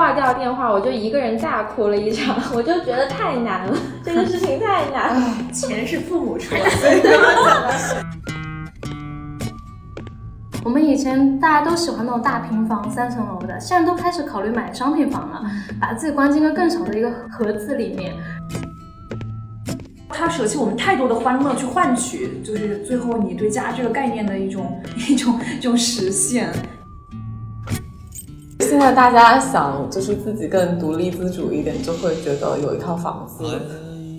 挂掉电话，我就一个人大哭了一场，我就觉得太难了，这个事情太难了。钱是父母出的。我们以前大家都喜欢那种大平房、三层楼的，现在都开始考虑买商品房了，把自己关进一个更小的一个盒子里面。他舍弃我们太多的欢乐去换取，就是最后你对家这个概念的一种一种一种实现。现在大家想就是自己更独立自主一点，就会觉得有一套房子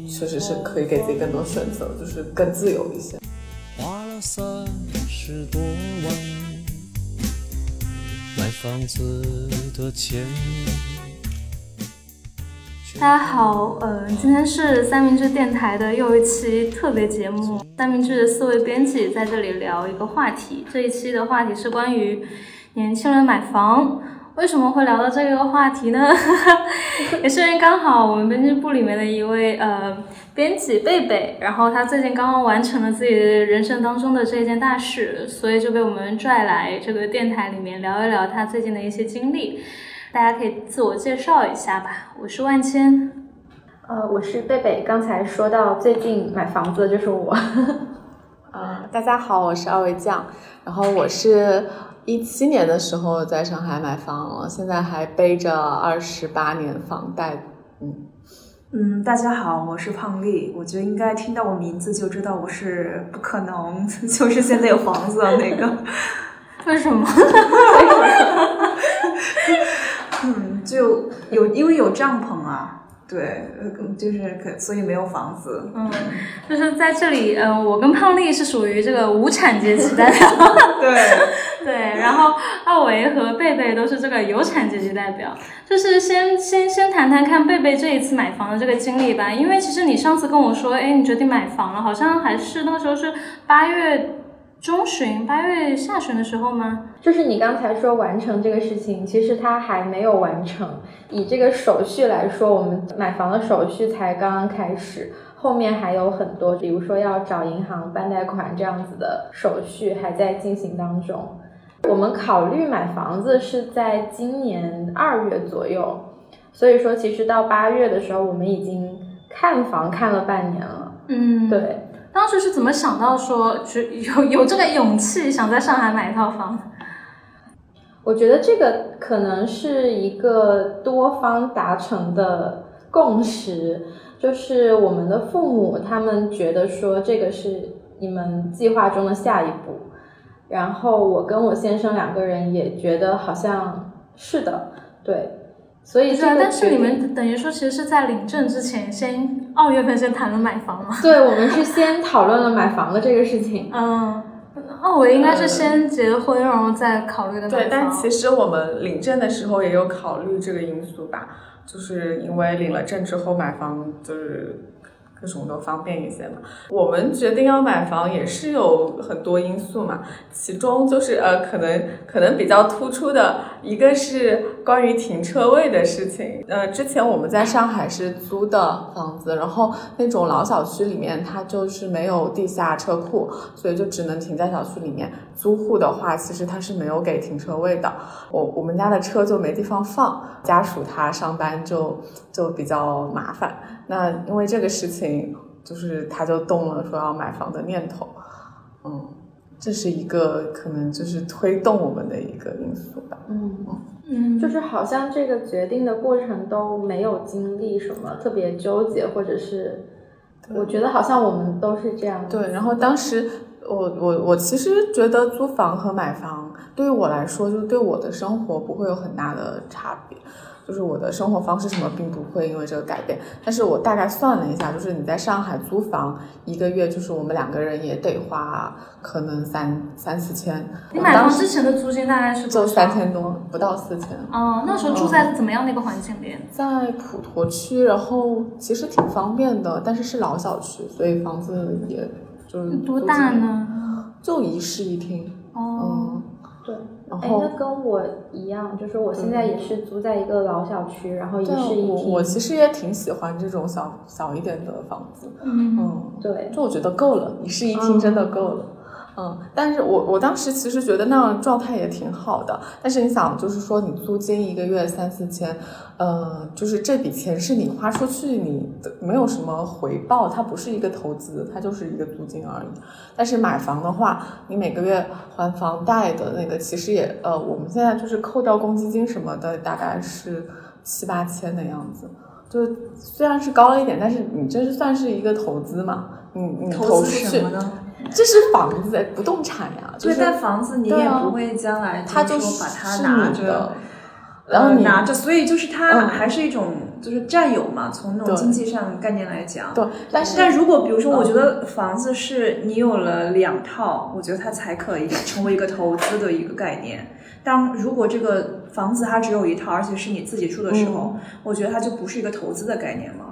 确实是可以给自己更多选择，就是更自由一些。花了三十多万买房子的钱。大家好，呃，今天是三明治电台的又一期特别节目。三明治的四位编辑在这里聊一个话题，这一期的话题是关于年轻人买房。为什么会聊到这个话题呢？也是因为刚好我们编辑部里面的一位呃编辑贝贝，然后他最近刚刚完成了自己人生当中的这件大事，所以就被我们拽来这个电台里面聊一聊他最近的一些经历。大家可以自我介绍一下吧，我是万千，呃，我是贝贝。刚才说到最近买房子的就是我，呃，大家好，我是二位酱，然后我是一七年的时候在上海买房了，现在还背着二十八年房贷，嗯。嗯，大家好，我是胖丽，我觉得应该听到我名字就知道我是不可能，就是现在有房子的那个，为什么？嗯，就有因为有帐篷啊，对，就是可所以没有房子。嗯，就是在这里，嗯，我跟胖丽是属于这个无产阶级代表。对对，然后奥维和贝贝都是这个有产阶级代表。就是先先先谈谈看贝贝这一次买房的这个经历吧，因为其实你上次跟我说，哎，你决定买房了，好像还是那个时候是八月。中旬八月下旬的时候吗？就是你刚才说完成这个事情，其实它还没有完成。以这个手续来说，我们买房的手续才刚刚开始，后面还有很多，比如说要找银行办贷款这样子的手续还在进行当中。我们考虑买房子是在今年二月左右，所以说其实到八月的时候，我们已经看房看了半年了。嗯，对。当时是怎么想到说，就有有这个勇气想在上海买一套房？我觉得这个可能是一个多方达成的共识，就是我们的父母他们觉得说这个是你们计划中的下一步，然后我跟我先生两个人也觉得好像是的，对。所以，但是你们等于说，其实是在领证之前，先二月份先谈了买房嘛？对，我们是先讨论了买房的这个事情。嗯，哦，我应该是先结婚，然后再考虑的。对，但其实我们领证的时候也有考虑这个因素吧，就是因为领了证之后买房就是。各种都方便一些嘛。我们决定要买房也是有很多因素嘛，其中就是呃，可能可能比较突出的一个是关于停车位的事情。呃，之前我们在上海是租的房子，然后那种老小区里面它就是没有地下车库，所以就只能停在小区里面。租户的话，其实他是没有给停车位的。我我们家的车就没地方放，家属他上班就就比较麻烦。那因为这个事情，就是他就动了说要买房的念头，嗯，这是一个可能就是推动我们的一个因素吧。嗯嗯，就是好像这个决定的过程都没有经历什么特别纠结，或者是我觉得好像我们都是这样。对，然后当时我我我其实觉得租房和买房对于我来说，就对我的生活不会有很大的差别。就是我的生活方式什么并不会因为这个改变，但是我大概算了一下，就是你在上海租房一个月，就是我们两个人也得花可能三三四千。你买房之前的租金大概是就三千多，不到四千。哦，那时候住在怎么样的一个环境里？在普陀区，然后其实挺方便的，但是是老小区，所以房子也就是多大呢？就一室一厅。哦，对。哎，那跟我一样，就是我现在也是租在一个老小区，然后也是一我。我其实也挺喜欢这种小小一点的房子。嗯，对，就我觉得够了，一室一厅真的够了。嗯，但是我我当时其实觉得那样状态也挺好的。但是你想，就是说你租金一个月三四千，呃，就是这笔钱是你花出去，你的没有什么回报，它不是一个投资，它就是一个租金而已。但是买房的话，你每个月还房贷的那个，其实也呃，我们现在就是扣掉公积金什么的，大概是七八千的样子。就虽然是高了一点，但是你这是算是一个投资嘛？你你投什么呢？这是房子，不动产呀。就对，是但房子你也不会将来它就就是说把它拿着然后你呃拿着，所以就是它嗯还是一种就是占有嘛，从那种经济上概念来讲。对，但是但如果比如说，我嗯觉得房子是你有了两套，我觉得它才可以成为一个投资的一个概念。当如果这个房子它只有一套，而且是你自己住的时候，我觉得它就不是一个投资的概念了。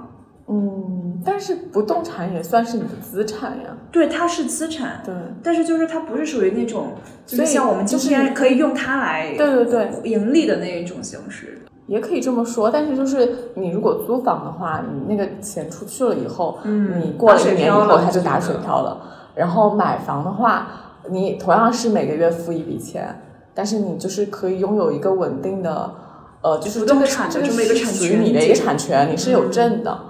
嗯，但是不动产也算是你的资产呀。对，它是资产，对，但是就是它不是属于那种，就是像我们今天可以用它来对对对，盈利的那一种形式。也可以这么说。但是就是你如果租房的话，你那个钱出去了以后，嗯你过了一年以后它就打水漂了。然后买房的话，你同样是每个月付一笔钱，但是你就是可以拥有一个稳定的。呃，就是不这个动产的这个这么一个产是属于权你的一个产权，你是有证的。嗯，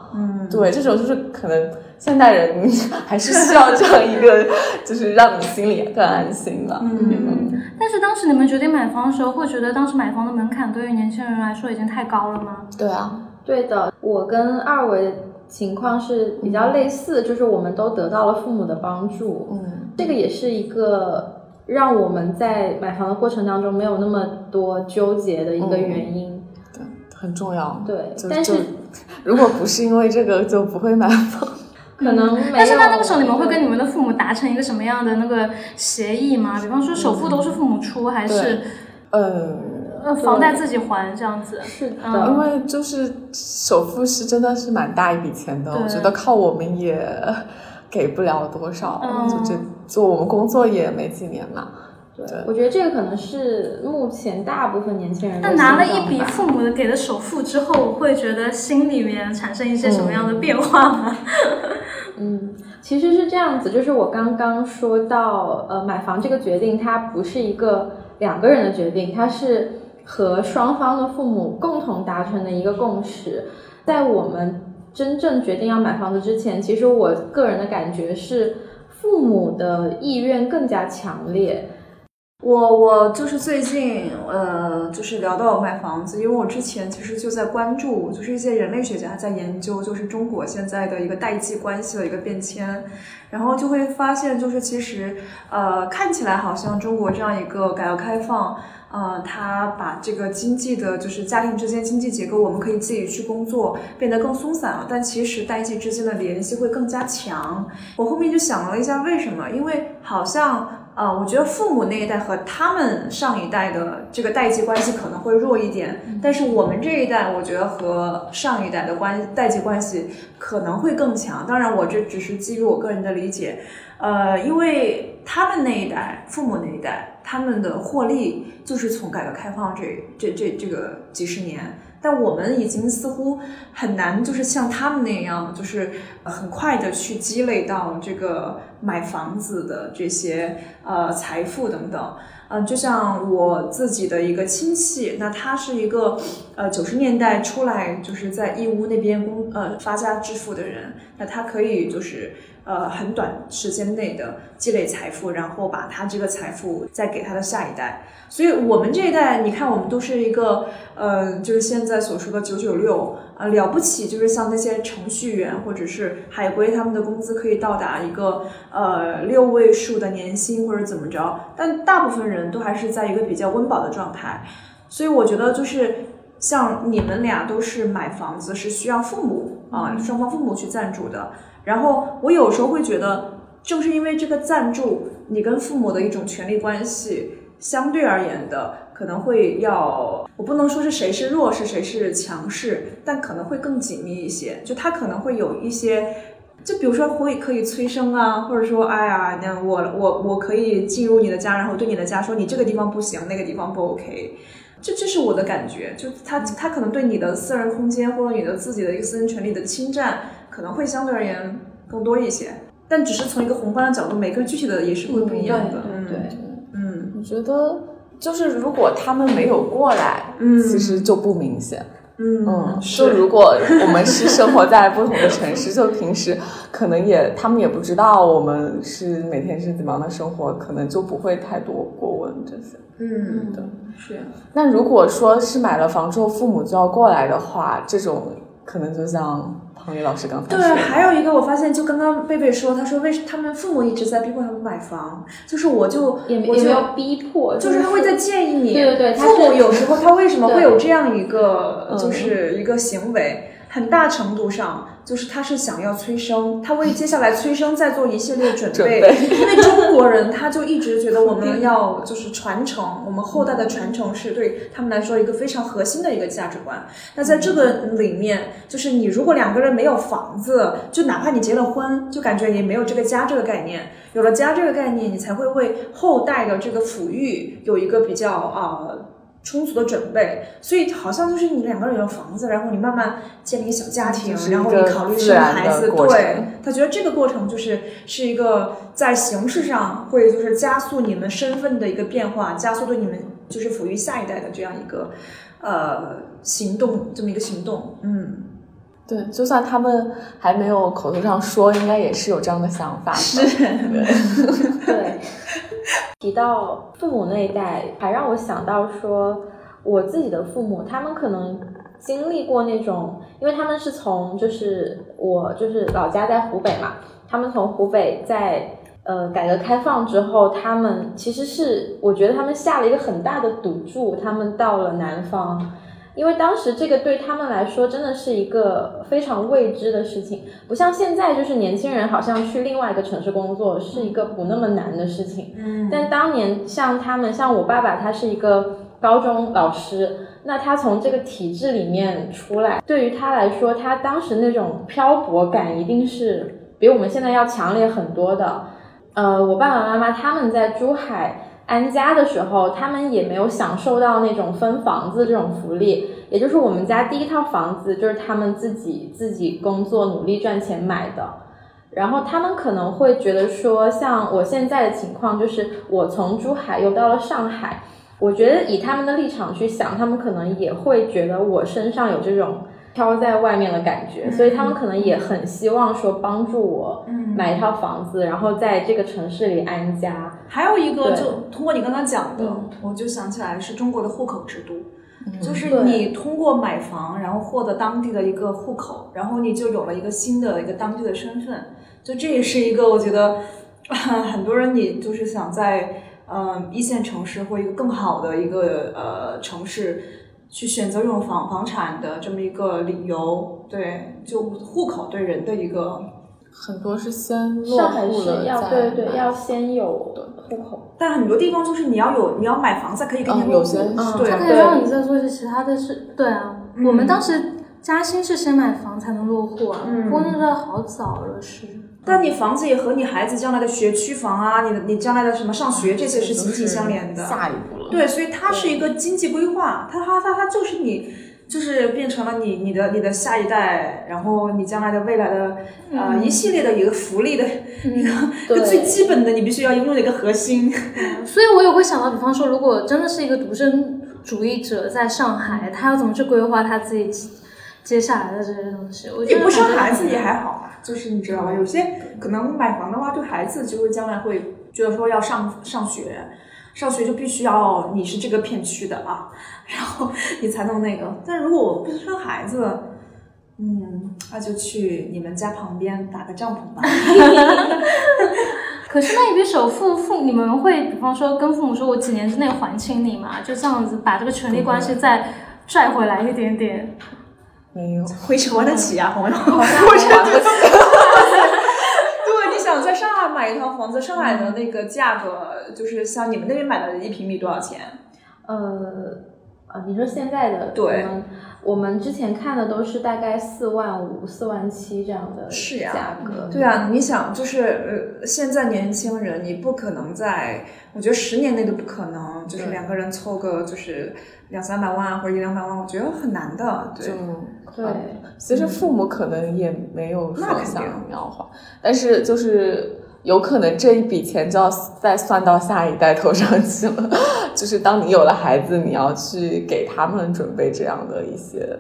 对，这种就是可能现代人 还是需要这样一个，就是让你心里更安心的。嗯，但是当时你们决定买房的时候，会觉得当时买房的门槛对于年轻人来说已经太高了吗？对啊，对的，我跟二维情况是比较类似，就是我们都得到了父母的帮助，嗯，这个也是一个让我们在买房的过程当中没有那么多纠结的一个原因。对，很重要。对，但是就 如果不是因为这个，就不会买房。可能没有。但是那那个时候你们会跟你们的父母达成一个什么样的那个协议吗？比方说首付都是父母出，还是嗯，呃房贷自己还这样子？是的，嗯因为就是首付是真的是蛮大一笔钱的，我觉得靠我们也给不了多少，嗯就这就我们工作也没几年嘛。我觉得这个可能是目前大部分年轻人的那拿了一笔父母的给的首付之后，会觉得心里面产生一些什么样的变化吗？嗯，其实是这样子，就是我刚刚说到，呃，买房这个决定，它不是一个两个人的决定，它是和双方的父母共同达成的一个共识。在我们真正决定要买房子之前，其实我个人的感觉是，父母的意愿更加强烈。我我就是最近呃，就是聊到买房子，因为我之前其实就在关注，就是一些人类学家在研究，就是中国现在的一个代际关系的一个变迁，然后就会发现，就是其实呃，看起来好像中国这样一个改革开放。呃，它把这个经济的，就是家庭之间经济结构，我们可以自己去工作，变得更松散了。但其实代际之间的联系会更加强。我后面就想了一下，为什么？因为好像呃，我觉得父母那一代和他们上一代的这个代际关系可能会弱一点，但是我们这一代，我觉得和上一代的关代际关系可能会更强。当然，我这只是基于我个人的理解，呃，因为他们那一代，父母那一代，他们的获利就是从改革开放这这这这个几十年。但我们已经似乎很难，就是像他们那样，就是很快的去积累到这个买房子的这些呃财富等等。嗯、就像我自己的一个亲戚，那他是一个呃九十年代出来就是在义乌那边工呃发家致富的人，那他可以就是呃很短时间内的积累财富，然后把他这个财富再给他的下一代。所以我们这一代，你看我们都是一个呃，就是现在所说的九九六啊，了不起，就是像那些程序员或者是海归，他们的工资可以到达一个呃六位数的年薪或者怎么着，但大部分人都还是在一个比较温饱的状态。所以我觉得就是像你们俩都是买房子是需要父母啊、双方父母去赞助的。然后我有时候会觉得，正是因为这个赞助，你跟父母的一种权利关系。相对而言的可能会要，我不能说是谁是弱势谁是强势，但可能会更紧密一些。就他可能会有一些，就比如说会可以催生啊，或者说，哎呀，那我我我可以进入你的家，然后对你的家说你这个地方不行，那个地方不 OK。这这是我的感觉，就他他可能对你的私人空间或者你的自己的一个私人权利的侵占，可能会相对而言更多一些。但只是从一个宏观的角度，每个具体的也是会不一样的。嗯对，嗯我觉得就是如果他们没有过来，嗯其实就不明显。嗯嗯，就如果我们是生活在不同的城市，就平时可能也他们也不知道我们是每天是怎么样的生活，可能就不会太多过问这些。嗯对。是那如果说是买了房之后父母就要过来的话，这种可能就像庞宇老师刚才对，说的，还有一个我发现，就刚刚贝贝说，他说为什他们父母一直在逼迫他们买房，就是我就我就也没有逼迫，就是他会在建议你，对对对父母有时候他为什么会有这样一个嗯。就是一个行为，很大程度上就是他是想要催生，他为接下来催生再做一系列准准备，备因为中国人他就一直觉得我们要就是传承，我们后代的传承是对他们来说一个非常核心的一个价值观。那在这个里面，就是你如果两个人没有房子，就哪怕你结了婚，就感觉也没有这个家这个概念。有了家这个概念，你才会为后代的这个抚育有一个比较啊、充足的准备。所以好像就是你两个人有房子，然后你慢慢建立一个小家庭，然后你考虑生孩子，对他觉得这个过程就是是一个在形式上会就是加速你们身份的一个变化，加速对你们就是抚育下一代的这样一个呃行动，这么一个行动，嗯。对，就算他们还没有口头上说，应该也是有这样的想法的。对，提到父母那一代，还让我想到说，我自己的父母，他们可能经历过那种，因为他们是从就是我就是老家在湖北嘛，他们从湖北在呃改革开放之后，他们其实是我觉得他们下了一个很大的赌注，他们到了南方。因为当时这个对他们来说真的是一个非常未知的事情，不像现在，就是年轻人好像去另外一个城市工作是一个不那么难的事情。嗯但当年像他们，像我爸爸，他是一个高中老师，那他从这个体制里面出来，对于他来说，他当时那种漂泊感一定是比我们现在要强烈很多的。呃，我爸爸妈妈他们在珠海安家的时候，他们也没有享受到那种分房子这种福利，也就是我们家第一套房子就是他们自己自己工作努力赚钱买的。然后他们可能会觉得说，像我现在的情况，就是我从珠海又到了上海，我觉得以他们的立场去想，他们可能也会觉得我身上有这种飘在外面的感觉，所以他们可能也很希望说帮助我买一套房子，然后在这个城市里安家。还有一个，就通过你刚刚讲的，嗯。我就想起来是中国的户口制度，就是你通过买房，然后获得当地的一个户口，然后你就有了一个新的一个当地的身份，就这也是一个我觉得很多人你就是想在嗯、一线城市或一个更好的一个呃城市。去选择这种房房产的这么一个理由，对，就户口对人的一个很多是先落上海户了是要对对要先有户口，但很多地方就是你要有你要买房才可以给你嗯入户，有些是对他可以让你再做一些其他的事。对啊，嗯我们当时嘉兴是先买房才能落户啊，嗯不过那个好早了是。但你房子也和你孩子将来的学区房啊，你的你将来的什么上学这些是都息息相连的。下一步了。对，所以它是一个经济规划，它它它它就是你，就是变成了你你的你的下一代，然后你将来的未来的呃一系列的一个福利的一个 一个最基本的你必须要拥有的一个核心。所以我也会想到，比方说，如果真的是一个独生主义者在上海，他要怎么去规划他自己接下来的这些东西？我觉得很多生孩子也还好吧，就是你知道吧，有些可能买房的话，对孩子就是将来会觉得说要上上学，上学就必须要你是这个片区的啊，然后你才能那个。但如果我不生孩子，嗯，那就去你们家旁边打个帐篷吧。可是那一笔首付，父你们会比方说跟父母说，我几年之内还清你嘛？就这样子把这个权利关系再拽回来一点点。没有，会还得起啊，朋友。我觉得对，你想在上海买一套房子，上海的那个价格就是像你们那边买的一平米多少钱？呃，啊，你说现在的对我们之前看的都是大概四万五、四万七这样的是呀价格。对啊，你想，就是呃，现在年轻人，你不可能在，我觉得十年内都不可能，就是两个人凑个就是两三百万或者一两百万，我觉得很难的。对就，对，其实父母可能也没有说想要花，但是就是有可能这一笔钱就要再算到下一代头上去了。就是当你有了孩子，你要去给他们准备这样的一些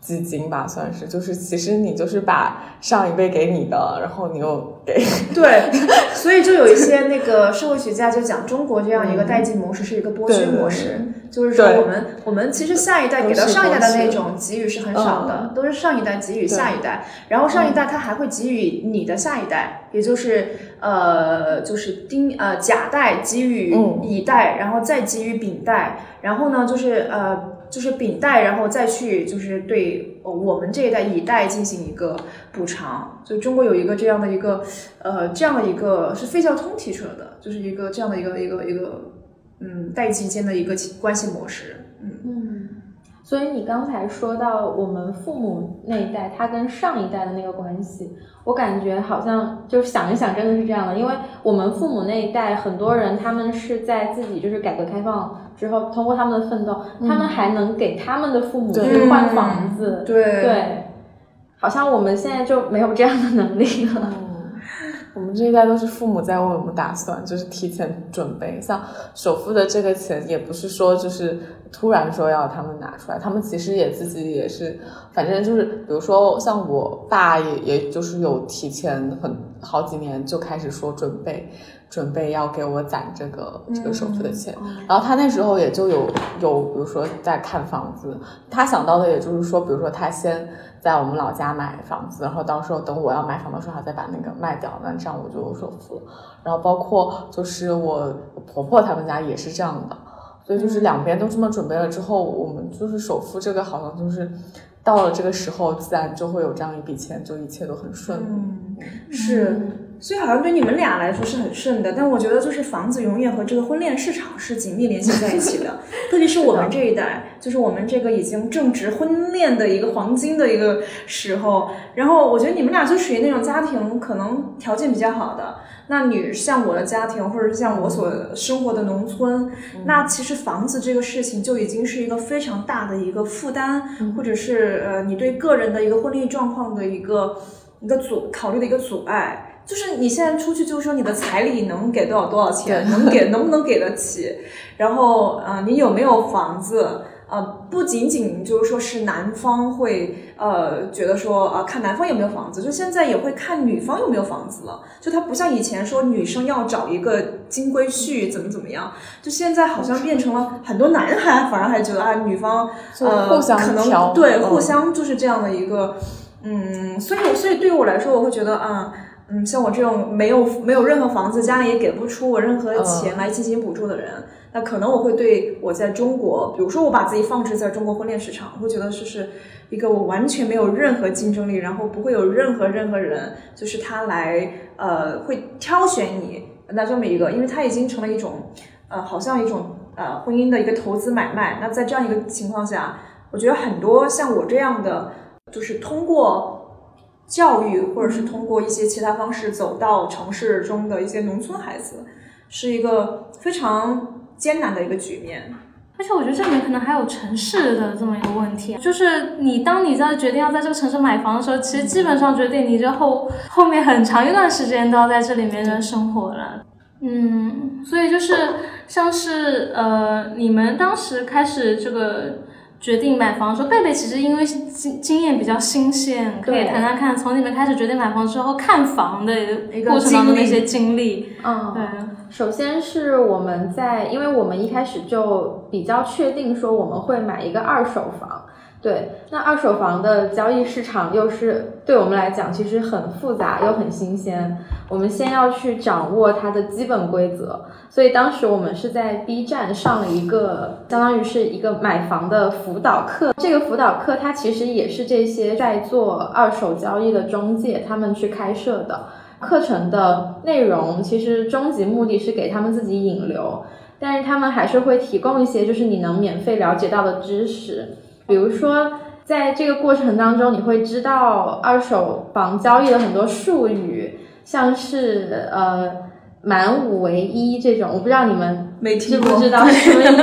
基金吧，算是。就是其实你就是把上一辈给你的，然后你又给，对，所以就有一些那个社会学家就讲，中国这样一个代际模式是一个剥削模式，就是说我们我们其实下一代给到上一代的那种给予是很少的，嗯。都是上一代给予下一代，然后上一代他还会给予你的下一代，也就是呃就是丁呃甲代给予嗯。乙代，然后再给予丙代，然后呢就是呃。就是丙代，然后再去就是对呃我们这一代乙代进行一个补偿，就中国有一个这样的一个呃这样的一个是费孝通提出来的，就是一个这样的一个一个一个嗯代际间的一个关系模式，嗯嗯，所以你刚才说到我们父母那一代，他跟上一代的那个关系，我感觉好像就是想一想，真的是这样的。因为我们父母那一代，很多人他们是在自己就是改革开放之后，通过他们的奋斗，他们还能给他们的父母换房子，对对，好像我们现在就没有这样的能力了。我们这一代都是父母在为我们打算，就是提前准备。像首付的这个钱，也不是说就是突然说要他们拿出来，他们其实也自己也是，反正就是，比如说像我爸也也就是有提前很好几年就开始说准备。准备要给我攒这个这个首付的钱，然后他那时候也就有有，比如说在看房子，他想到的也就是说，比如说他先在我们老家买房子，然后到时候等我要买房的时候，他再把那个卖掉，那这样我就有首付了。然后包括就是我婆婆他们家也是这样的，所以就是两边都这么准备了之后，我们就是首付这个好像就是到了这个时候，自然就会有这样一笔钱，就一切都很顺利。嗯，是。所以好像对你们俩来说是很顺的，但我觉得就是房子永远和这个婚恋市场是紧密联系在一起的，特别是我们这一代，就是我们这个已经正值婚恋的一个黄金的一个时候。然后我觉得你们俩就属于那种家庭可能条件比较好的，那你像我的家庭，或者是像我所生活的农村，那其实房子这个事情就已经是一个非常大的一个负担，或者是呃你对个人的一个婚恋状况的一个一个阻考虑的一个阻碍。就是你现在出去，就是说你的彩礼能给多少多少钱，能给能不能给得起？然后呃，你有没有房子？呃，不仅仅就是说是男方会呃觉得说啊、呃、看男方有没有房子，就现在也会看女方有没有房子了。就他不像以前说女生要找一个金龟婿怎么怎么样，就现在好像变成了很多男孩反而还觉得啊女方呃互相可能对嗯互相就是这样的一个嗯，所以所以对于我来说，我会觉得啊。嗯，像我这种没有没有任何房子，家里也给不出我任何钱来进行补助的人，那可能我会对我在中国，比如说我把自己放置在中国婚恋市场，我会觉得这是一个我完全没有任何竞争力，然后不会有任何任何人就是他来呃会挑选你那这么一个，因为他已经成了一种呃好像一种呃婚姻的一个投资买卖。那在这样一个情况下，我觉得很多像我这样的，就是通过。教育，或者是通过一些其他方式走到城市中的一些农村孩子，是一个非常艰难的一个局面。而且我觉得这里面可能还有城市的这么一个问题，就是你当你在决定要在这个城市买房的时候，其实基本上决定你之后后面很长一段时间都要在这里面的生活了。嗯，所以就是像是呃，你们当时开始这个。决定买房的时候，贝贝其实因为经经验比较新鲜，可以谈谈看从你们开始决定买房之后看房的一个过程当中的一些经历。嗯，对。首先是我们在，因为我们一开始就比较确定说我们会买一个二手房。对，那二手房的交易市场又是对我们来讲其实很复杂又很新鲜，我们先要去掌握它的基本规则。所以当时我们是在 B 站上了一个，相当于是一个买房的辅导课。这个辅导课它其实也是这些在做二手交易的中介他们去开设的。课程的内容其实终极目的是给他们自己引流。但是他们还是会提供一些就是你能免费了解到的知识，比如说在这个过程当中，你会知道二手房交易的很多术语，像是呃满五为一这种，我不知道你们没听过知不知道什么意思？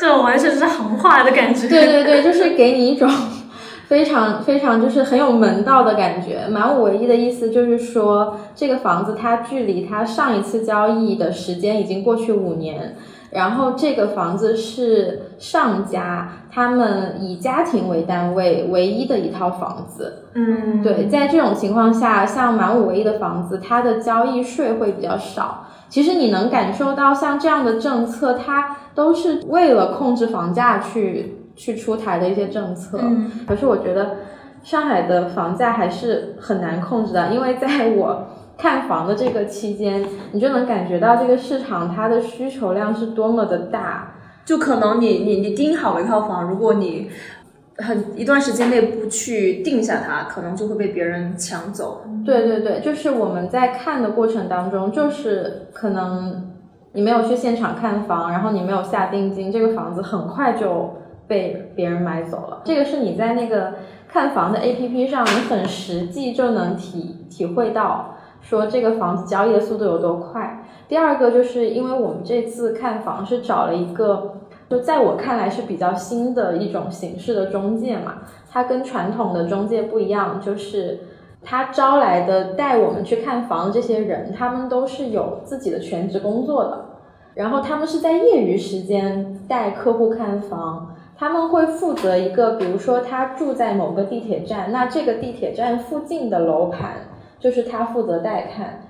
这种完全是行话的感觉。对对对，就是给你一种 非常非常就是很有门道的感觉。满五为一的意思就是说，这个房子它距离它上一次交易的时间已经过去五年，然后这个房子是上家他们以家庭为单位唯一的一套房子。嗯，对，在这种情况下，像满五唯一的房子，它的交易税会比较少。其实你能感受到，像这样的政策，它都是为了控制房价去去出台的一些政策。嗯可是我觉得上海的房价还是很难控制的，因为在我看房的这个期间，你就能感觉到这个市场它的需求量是多么的大。就可能你你你盯好了一套房，如果你很一段时间内不去定下它，可能就会被别人抢走。对对对，就是我们在看的过程当中，就是可能你没有去现场看房，然后你没有下定金，这个房子很快就被别人买走了。这个是你在那个看房的 APP 上，你很实际就能体体会到，说这个房子交易的速度有多快。第二个就是因为我们这次看房是找了一个。就在我看来是比较新的一种形式的中介嘛，它跟传统的中介不一样，就是他招来的带我们去看房的这些人，他们都是有自己的全职工作的，然后他们是在业余时间带客户看房，他们会负责一个，比如说他住在某个地铁站，那这个地铁站附近的楼盘就是他负责带看，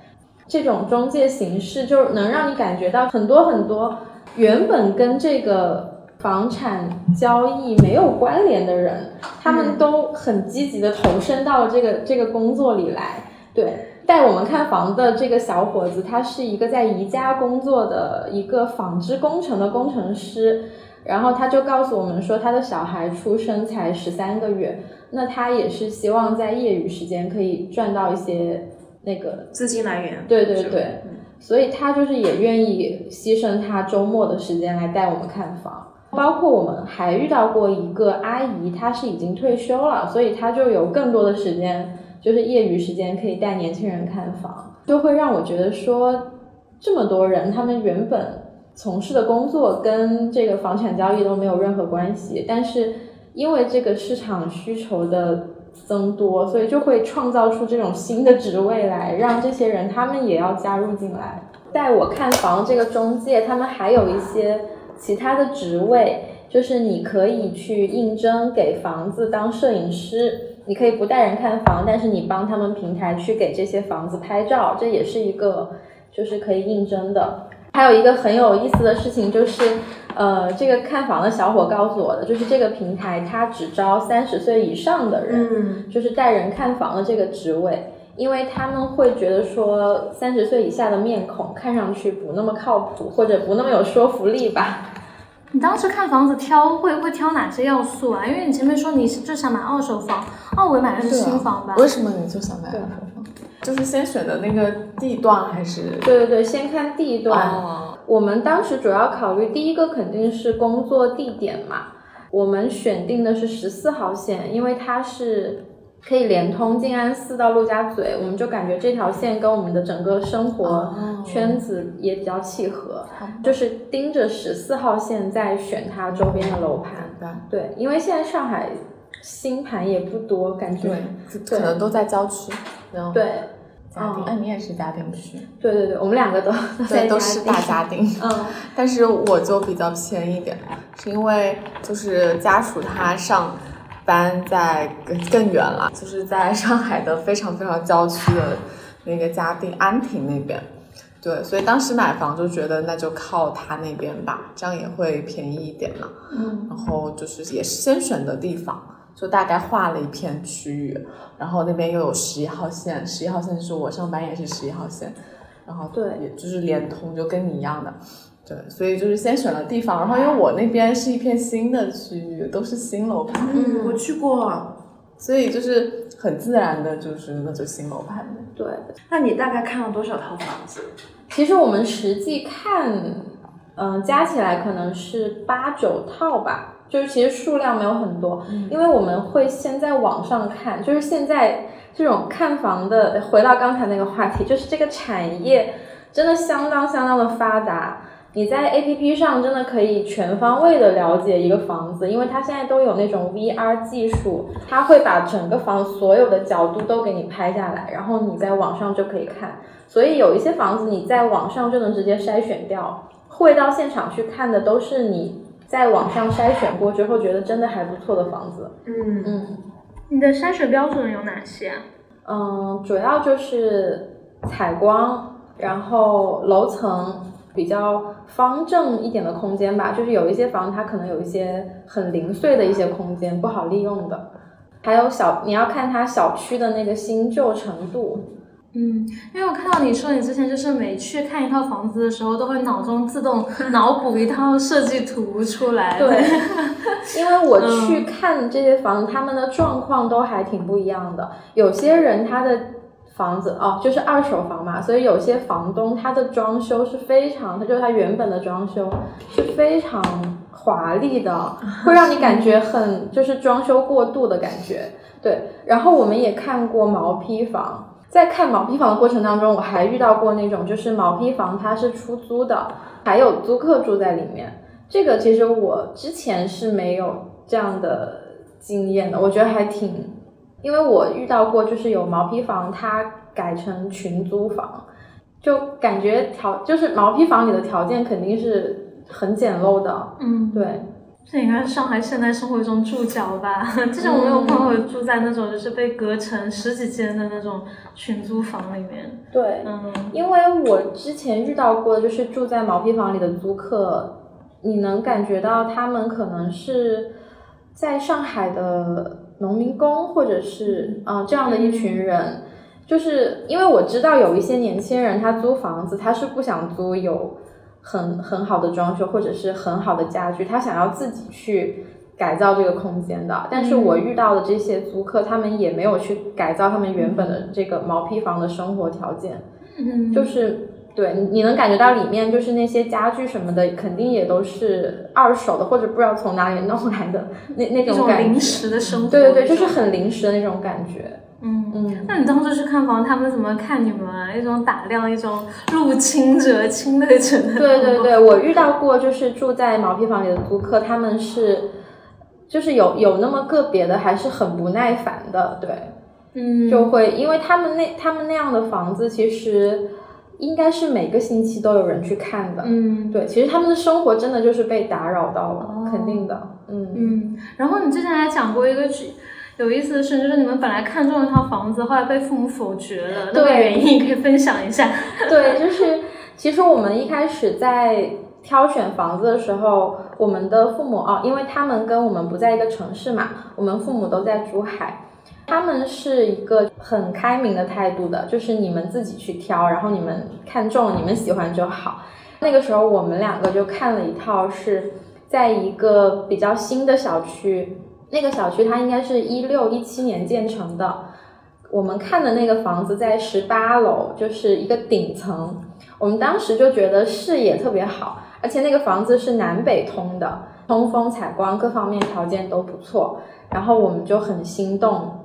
这种中介形式就能让你感觉到很多很多。原本跟这个房产交易没有关联的人，他们都很积极的投身到了这个这个工作里来。对，带我们看房的这个小伙子，他是一个在宜家工作的一个纺织工程的工程师，然后他就告诉我们说，他的小孩出生才十三个月，那他也是希望在业余时间可以赚到一些那个资金来源。对对对。所以他就是也愿意牺牲他周末的时间来带我们看房，包括我们还遇到过一个阿姨，她是已经退休了，所以她就有更多的时间，就是业余时间可以带年轻人看房，就会让我觉得说，这么多人他们原本从事的工作跟这个房产交易都没有任何关系，但是因为这个市场需求的。增多，所以就会创造出这种新的职位来，让这些人他们也要加入进来。带我看房这个中介，他们还有一些其他的职位，就是你可以去应征给房子当摄影师，你可以不带人看房，但是你帮他们平台去给这些房子拍照，这也是一个就是可以应征的。还有一个很有意思的事情就是。呃，这个看房的小伙告诉我的，就是这个平台它只招三十岁以上的人，嗯，就是带人看房的这个职位，因为他们会觉得说三十岁以下的面孔看上去不那么靠谱，或者不那么有说服力吧。你当时看房子挑会会挑哪些要素啊？因为你前面说你是就想买二手房，奥维买的是新房吧？为什么你就想买二手房？就是先选的那个地段还是？对对对，先看地段。哦我们当时主要考虑第一个肯定是工作地点嘛，我们选定的是十四号线，因为它是可以连通静安寺到陆家嘴，我们就感觉这条线跟我们的整个生活哦圈子也比较契合，就是盯着十四号线在选它周边的楼盘。对，因为现在上海新盘也不多，感觉对，可能都在郊区，然后对嘉定，嗯哎，你也是嘉定区，对对对，我们两个都对，都嘉是定大家庭。嗯。但是我就比较偏一点，是因为就是家属他上班在更更远了，就是在 上海的非常非常郊区的那个嘉定安亭那边。对，所以当时买房就觉得那就靠他那边吧，这样也会便宜一点嘛。嗯，然后就是也是先选的地方，就大概划了一片区域，然后那边又有十一号线，十一号线是我上班也是十一号线，然后对也就是连通，就跟你一样的。对，所以就是先选了地方，然后因为我那边是一片新的区域，都是新楼盘，嗯，我去过。所以就是很自然的，就是那就新楼盘呗。对，那你大概看了多少套房子？其实我们实际看嗯，加起来可能是八九套吧，就是其实数量没有很多，因为我们会先在网上看，就是现在这种看房的，回到刚才那个话题，就是这个产业真的相当相当的发达。你在 A P P 上真的可以全方位的了解一个房子，因为它现在都有那种 V R 技术，它会把整个房所有的角度都给你拍下来，然后你在网上就可以看。所以有一些房子你在网上就能直接筛选掉，会到现场去看的都是你在网上筛选过之后觉得真的还不错的房子。嗯嗯你的筛选标准有哪些啊？嗯，主要就是采光，然后楼层。比较方正一点的空间吧，就是有一些房它可能有一些很零碎的一些空间不好利用的，还有小你要看它小区的那个新旧程度。嗯，因为我看到你说你之前就是每去看一套房子的时候，都会脑中自动 脑补一套设计图出来。对，因为我去看这些房子，他们的状况都还挺不一样的，有些人他的。房子哦，就是二手房嘛，所以有些房东他的装修是非常，他就是他原本的装修是非常华丽的，会让你感觉 很就是装修过度的感觉。对，然后我们也看过毛坯房，在看毛坯房的过程当中，我还遇到过那种就是毛坯房它是出租的，还有租客住在里面。这个其实我之前是没有这样的经验的，我觉得还挺。因为我遇到过，就是有毛坯房，它改成群租房，就感觉条就是毛坯房里的条件肯定是很简陋的。嗯，对，这应该是上海现代生活一种注脚吧。之前我有朋友住在那种就是被隔成十几间的那种群租房里面。对，嗯，因为我之前遇到过，就是住在毛坯房里的租客，你能感觉到他们可能是在上海的。农民工或者是啊这样的一群人，就是因为我知道有一些年轻人他租房子，他是不想租有很很好的装修或者是很好的家具，他想要自己去改造这个空间的。但是我遇到的这些租客，他们也没有去改造他们原本的这个毛坯房的生活条件，嗯，就是。对，你能感觉到里面就是那些家具什么的，肯定也都是二手的，或者不知道从哪里弄来的那那种感觉。临时的生活。对对对，就是很临时的那种感觉。嗯嗯。那你当时去看房，他们怎么看你们啊？一种打量，一种入侵者、侵略者的。对对对，我遇到过，就是住在毛坯房里的租客，他们是，就是有有那么个别的，还是很不耐烦的。对，嗯，就会因为他们那他们那样的房子，其实。应该是每个星期都有人去看的，嗯，对，其实他们的生活真的就是被打扰到了，肯定的，嗯嗯。然后你之前还讲过一个有意思的是，就是你们本来看中一套房子，后来被父母否决了，那个原因可以分享一下。对，就是其实我们一开始在挑选房子的时候，我们的父母啊，因为他们跟我们不在一个城市嘛，我们父母都在珠海。他们是一个很开明的态度的，就是你们自己去挑，然后你们看中了，你们喜欢就好。那个时候我们两个就看了一套，是在一个比较新的小区，那个小区它应该是一六一七年建成的。我们看的那个房子在十八楼，就是一个顶层。我们当时就觉得视野特别好，而且那个房子是南北通的，通风采光各方面条件都不错，然后我们就很心动。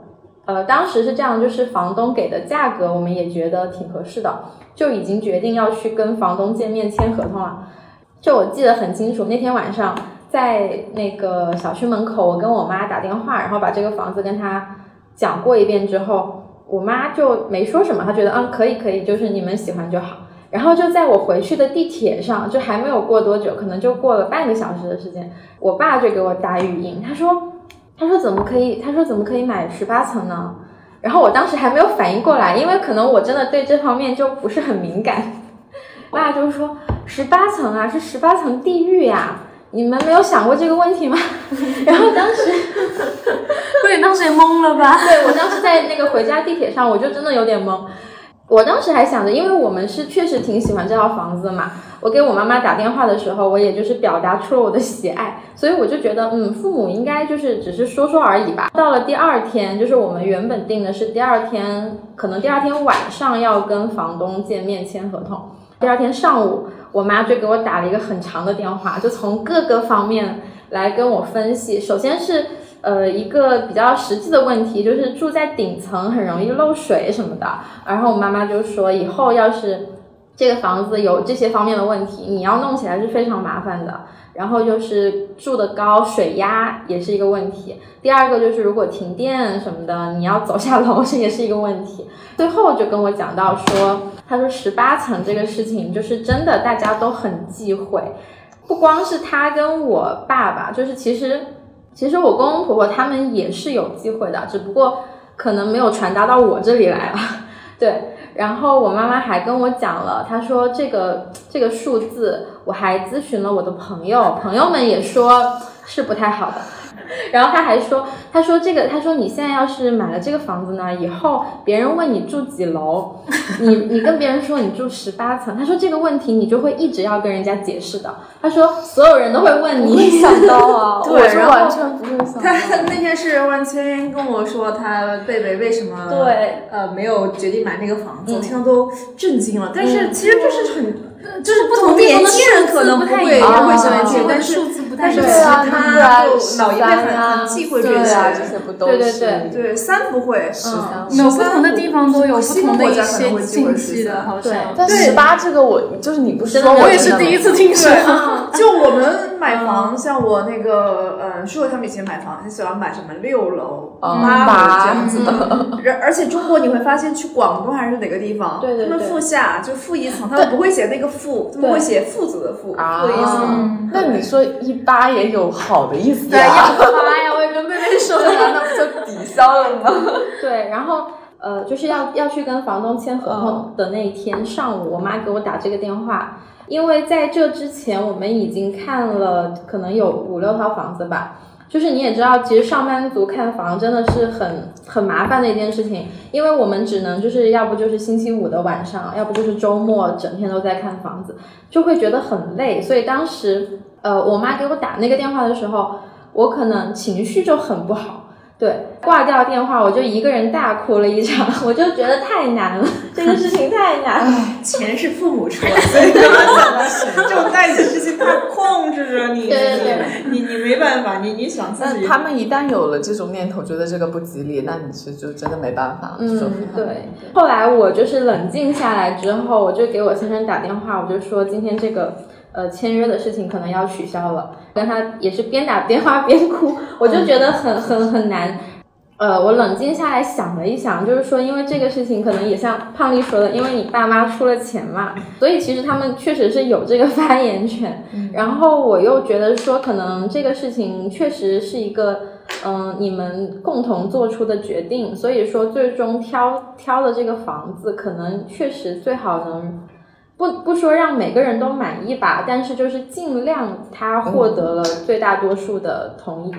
呃，当时是这样，就是房东给的价格，我们也觉得挺合适的，就已经决定要去跟房东见面签合同了。就我记得很清楚，那天晚上在那个小区门口，我跟我妈打电话，然后把这个房子跟她讲过一遍之后，我妈就没说什么，她觉得嗯可以可以，就是你们喜欢就好。然后就在我回去的地铁上，就还没有过多久，可能就过了半个小时的时间，我爸就给我打语音，他说。他说怎么可以？他说怎么可以买十八层呢？然后我当时还没有反应过来，因为可能我真的对这方面就不是很敏感。我爸就说十八层啊，是十八层地狱呀！你们没有想过这个问题吗？然后当时，不你当时也懵了吧？对我当时在那个回家地铁上，我就真的有点懵。我当时还想着，因为我们是确实挺喜欢这套房子嘛。我给我妈妈打电话的时候，我也就是表达出了我的喜爱，所以我就觉得，嗯，父母应该就是只是说说而已吧。到了第二天，就是我们原本定的是第二天，可能第二天晚上要跟房东见面签合同。第二天上午，我妈就给我打了一个很长的电话，就从各个方面来跟我分析。首先是呃一个比较实际的问题，就是住在顶层很容易漏水什么的。然后我妈妈就说，以后要是这个房子有这些方面的问题，你要弄起来是非常麻烦的。然后就是住的高，水压也是一个问题。第二个就是如果停电什么的，你要走下楼，这也是一个问题。最后就跟我讲到说，他说十八层这个事情就是真的大家都很忌讳，不光是他跟我爸爸，就是其实其实我公公婆婆他们也是有忌讳的，只不过可能没有传达到我这里来了。对，然后我妈妈还跟我讲了，她说这个这个数字，我还咨询了我的朋友，朋友们也说是不太好的。然后他还说，他说这个，他说你现在要是买了这个房子呢，以后别人问你住几楼，你你跟别人说你住十八层，他说这个问题你就会一直要跟人家解释的。他说所有人都会问你，想到啊，对我是然后完全不会想到。他那天是万千跟我说，他贝贝为什么对呃没有决定买那个房子，我听到都震惊了。但是其实就是很。就是不同同地方的年轻人数字可能不太一样，会喜欢这个，但是数字不太但是他就老一辈很很忌讳这些这。些不都对对是对对，三不会，十三没有不同的地方都有不同的一些禁忌的，好像。对但十八这个我就是你不说，我也是第一次听说。就我们买房，像我那个呃，叔叔他们以前买房，很喜欢买什么六楼、嗯八楼这样子的。而而且中国你会发现，去广东还是哪个地方，对对对他们负下就负一层，他们不会写那个负，他们会写富足的富，啊负一层。嗯，那你说一八也有好的意思对，呀？要发呀，我也跟妹妹说了。那不就抵消了吗？对，然后呃，就是要要去跟房东签合同的那一天上午，我妈给我打这个电话，因为在这之前我们已经看了可能有五六套房子吧。就是你也知道，其实上班族看房真的是很很麻烦的一件事情，因为我们只能就是要不就是星期五的晚上，要不就是周末整天都在看房子，就会觉得很累。所以当时呃，我妈给我打那个电话的时候，我可能情绪就很不好。对，挂掉电话我就一个人大哭了一场，我就觉得太难了，这个事情太难了。钱是父母出的，所以刚刚讲的是这种代际事情，他控制着你，对对对你你没办法，你你想自己。那他们一旦有了这种念头，觉得这个不吉利，那你是就真的没办法嗯，对。后来我就是冷静下来之后，我就给我先生打电话，我就说今天这个呃签约的事情可能要取消了，跟他也是边打电话边哭，我就觉得很很很难。呃，我冷静下来想了一想，就是说，因为这个事情可能也像胖丽说的，因为你爸妈出了钱嘛，所以其实他们确实是有这个 发言权。然后我又觉得说，可能这个事情确实是一个，嗯、你们共同做出的决定，所以说最终挑挑的这个房子，可能确实最好能。不不说让每个人都满意吧，但是就是尽量他获得了最大多数的同意，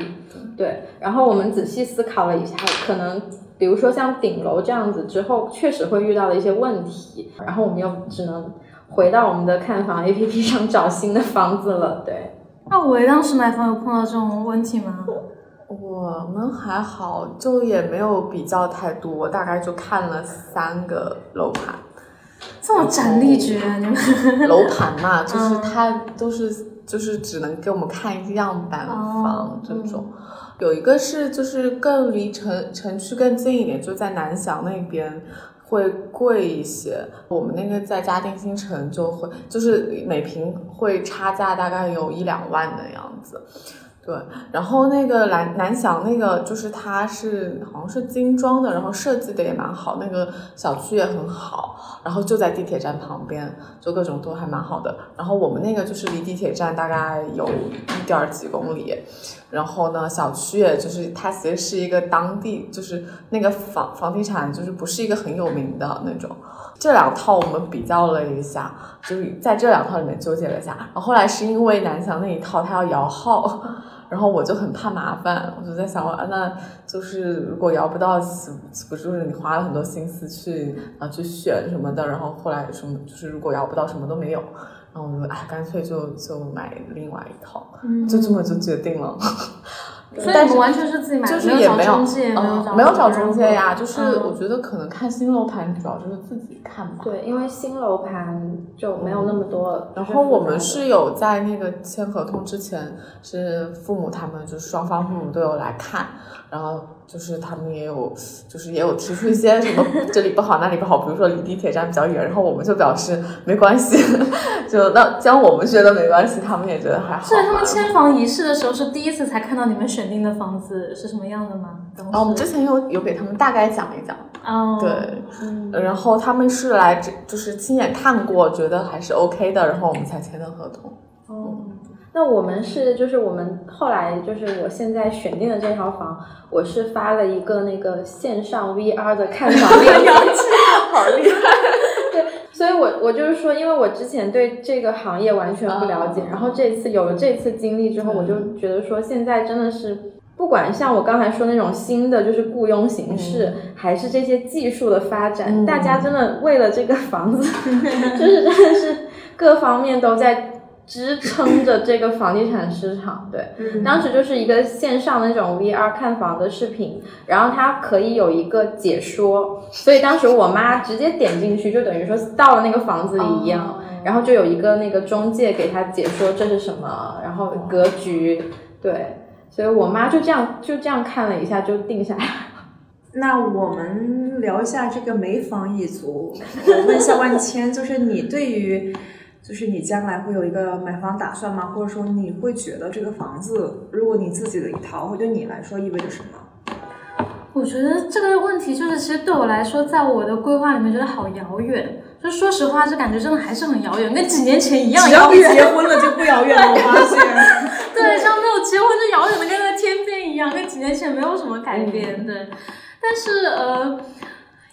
对。然后我们仔细思考了一下，可能比如说像顶楼这样子之后，确实会遇到的一些问题，然后我们又只能回到我们的看房 APP 上找新的房子了，对。那我当时买房有碰到这种问题吗？我们还好，就也没有比较太多，大概就看了三个楼盘。这么斩立决，你们楼盘嘛，就是嗯它都是就是只能给我们看一个样板哦房这种。有一个是就是更离城城区更近一点，就在南翔那边会贵一些。我们那个在嘉定新城就会就是每平会差价大概有一两万的样子。对，然后那个南南翔那个就是它是好像是精装的，然后设计的也蛮好，那个小区也很好，然后就在地铁站旁边，就各种都还蛮好的。然后我们那个就是离地铁站大概有一点几公里，然后呢，小区也就是它其实是一个当地，就是那个房房地产就是不是一个很有名的那种。这两套我们比较了一下，就是在这两套里面纠结了一下。然后后来是因为南翔那一套它要摇号，然后我就很怕麻烦，我就在想，啊那就是如果摇不到，不就是你花了很多心思去啊去选什么的，然后后来什么就是如果摇不到什么都没有，然后我就哎干脆就就买另外一套，就这么就决定了。所以你们完全是自己买，就是也没有中介，嗯，没有找中介呀，就是嗯我觉得可能看新楼盘主要就是自己看嘛。对，因为新楼盘就没有那么多。然后我们是有在那个签合同之前，是父母他们就是双方父母都有来看，然后就是他们也有就是也有提出一些什么 这里不好那里不好，比如说离地铁站比较远，然后我们就表示没关系，就那将我们觉得没关系，他们也觉得还好嘛。所以他们签房仪式的时候是第一次才看到你们选定的房子是什么样的吗？啊，我们之前有有给他们大概讲一讲，哦，对，嗯，然后他们是来这就是亲眼看过，觉得还是 OK 的，然后我们才签的合同。哦，那我们是就是我们后来就是我现在选定的这套房，我是发了一个那个线上 VR 的看房链接，好厉害！对，所以我我就是说，因为我之前对这个行业完全不了解，嗯。然后这次有了这次经历之后，我就觉得说现在真的是。不管像我刚才说那种新的就是雇佣形式，还是这些技术的发展，嗯。大家真的为了这个房子 就是真的是各方面都在支撑着这个房地产市场。对，嗯当时就是一个线上的那种 VR 看房的视频，然后它可以有一个解说，所以当时我妈直接点进去，就等于说到了那个房子里一样，然后就有一个那个中介给她解说这是什么，然后格局，对，所以我妈就这样就这样看了一下就定下来。那我们聊一下这个没房一族。我问一下万千，就是你对于，就是你将来会有一个买房打算吗？或者说你会觉得这个房子，如果你自己的一套，会对你来说意味着什么？我觉得这个问题就是，其实对我来说，在我的规划里面觉得好遥远。就说实话，这感觉真的还是很遥远，跟几年前一样只要。结婚了就不遥远了，我发现。对，像没有结婚就遥远的跟那个天边一样，跟几年前没有什么改变。对，但是呃。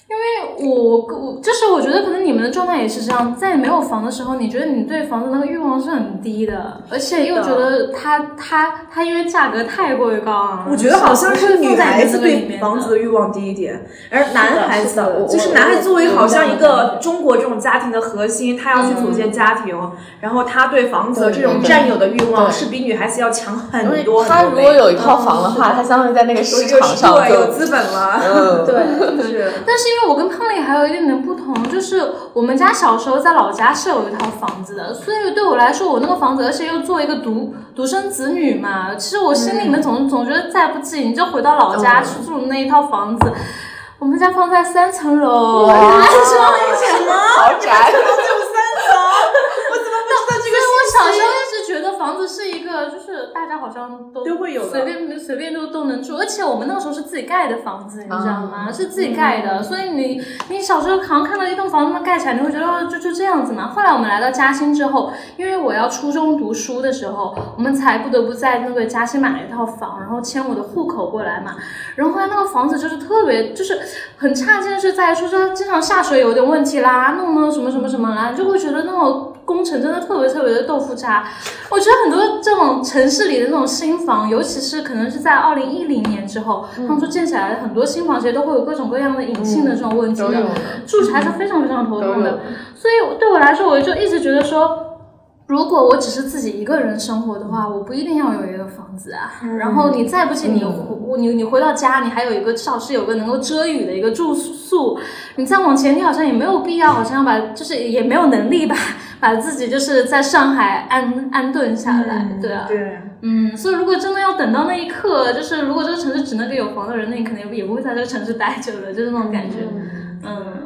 因为我我就是我觉得可能你们的状态也是这样，在没有房的时候，你觉得你对房子那个欲望是很低的，而且又觉得它它它因为价格太过于高昂了，我觉得好像是女孩子对对房子的欲望低一点，而男孩子就是男孩子作为好像一个中国这种家庭的核心，他要去组建家庭，然后他对房子的这种占有的欲望是比女孩子要强很多很多。他如果有一套房的话，他相当于在那个市场上对有资本了，嗯，对，是。但是因为我跟胖丽还有一点点不同，就是我们家小时候在老家是有一套房子的，所以对我来说，我那个房子，而且又作为一个独独生子女嘛，其实我心里面总、总觉得再不济，你就回到老家嗯去住那一套房子。我们家放在三层楼，哇安装一下。什么？豪宅。只有三层？我怎么不知道这个我小？时候一直觉得房子是一个，就是大家好像都都会有随便随便都都能住，而且我们那个时候是自己盖的房子，你知道吗？啊是自己盖的，所以你你小时候好像看到一栋房子那么盖起来，你会觉得哦就就这样子嘛。后来我们来到嘉兴之后，因为我要初中读书的时候，我们才不得不在那个嘉兴买了一套房，然后迁我的户口过来嘛。然后后来那个房子就是特别，就是很差劲，是在于说说经常下水有点问题啦，弄弄什么什么什么啦，就会觉得那种工程真的特别特别的豆腐渣。我觉得很多这种城市里的那种新房，尤其是可能是在二零一零年之后，他们说建起来的很多新房其实都会有各种各样的隐性的这种问题的，住起来是非常非常头痛的。所以对我来说，我就一直觉得说。如果我只是自己一个人生活的话，我不一定要有一个房子啊。然后你再不济，你回你你回到家，你还有一个至少是有个能够遮雨的一个住宿。你再往前，你好像也没有必要，好像把就是也没有能力吧，把自己就是在上海安安顿下来，对啊。对。嗯，所以如果真的要等到那一刻，就是如果这个城市只能给有房的人，那你可能也不会在这个城市待久了，就是那种感觉。嗯，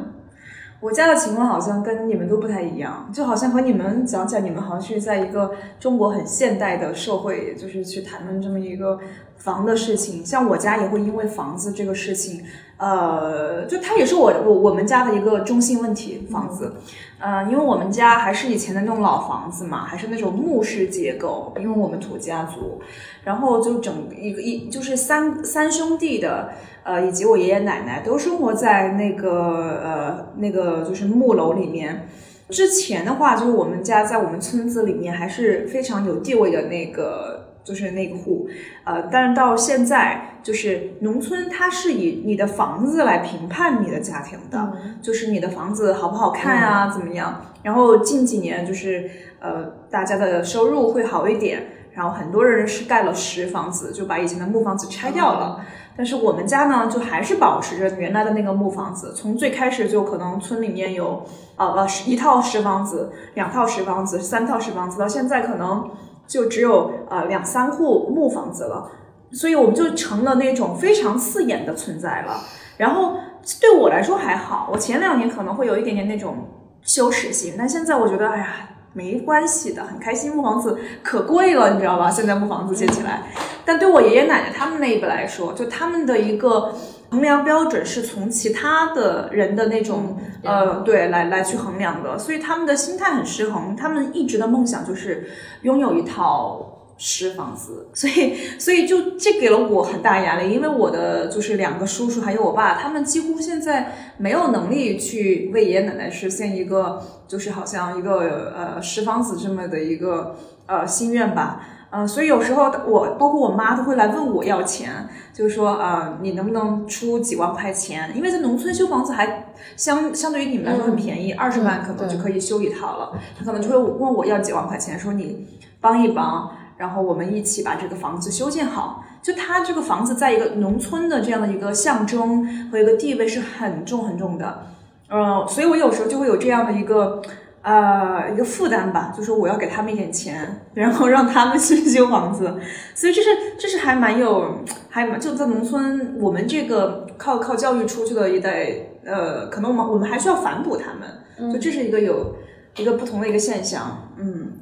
我家的情况好像跟你们都不太一样，就好像和你们讲起来，你们好像是在一个中国很现代的社会，就是去谈论这么一个房的事情。像我家也会因为房子这个事情，呃，就它也是我我我们家的一个中心问题，房子。呃，因为我们家还是以前的那种老房子嘛，还是那种木式结构，因为我们土家族，然后就整一个一就是三三兄弟的，呃，以及我爷爷奶奶都生活在那个呃那个就是木楼里面。之前的话，就是我们家在我们村子里面还是非常有地位的那个，就是那个户，呃，但是到现在，就是农村它是以你的房子来评判你的家庭的，就是你的房子好不好看啊，怎么样？然后近几年就是呃，大家的收入会好一点，然后很多人是盖了实房子，就把以前的木房子拆掉了。但是我们家呢，就还是保持着原来的那个木房子。从最开始就可能村里面有呃呃一套石房子、两套石房子、三套石房子，到现在可能就只有呃两三户木房子了。所以我们就成了那种非常刺眼的存在了。然后对我来说还好，我前两年可能会有一点点那种羞耻心，但现在我觉得，哎呀。没关系的，很开心。木房子可贵了，你知道吧？现在木房子建起来，但对我爷爷奶奶他们那一辈来说，就他们的一个衡量标准是从其他的人的那种呃，对，来来去衡量的，所以他们的心态很失衡。他们一直的梦想就是拥有一套。实房子，所以所以就这给了我很大压力，因为我的就是两个叔叔还有我爸，他们几乎现在没有能力去为爷爷奶奶实现一个就是好像一个呃实房子这么的一个呃心愿吧，嗯，所以有时候我包括我妈都会来问我要钱，就是说啊你能不能出几万块钱？因为在农村修房子还相相对于你们来说很便宜，二十万可能就可以修一套了，他可能就会问我要几万块钱，说你帮一帮。然后我们一起把这个房子修建好。就它这个房子在一个农村的这样的一个象征和一个地位是很重很重的，嗯，所以我有时候就会有这样的一个呃一个负担吧，就说我要给他们一点钱，然后让他们去修房子。所以这是这是还蛮有还蛮就在农村，我们这个靠靠教育出去的一代，呃，可能我们我们还需要反哺他们，就这是一个有一个不同的一个现象，嗯。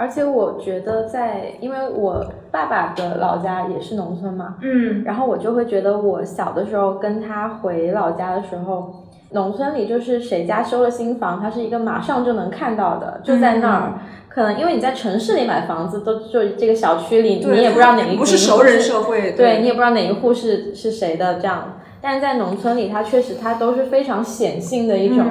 而且我觉得，在因为我爸爸的老家也是农村嘛，嗯，然后我就会觉得，我小的时候跟他回老家的时候，农村里就是谁家修了新房，它是一个马上就能看到的，就在那儿。可能因为你在城市里买房子，都就这个小区里，你也不知道哪一不是熟人社会，对你也不知道哪一户是是谁的这样。但是在农村里，它确实它都是非常显性的一种。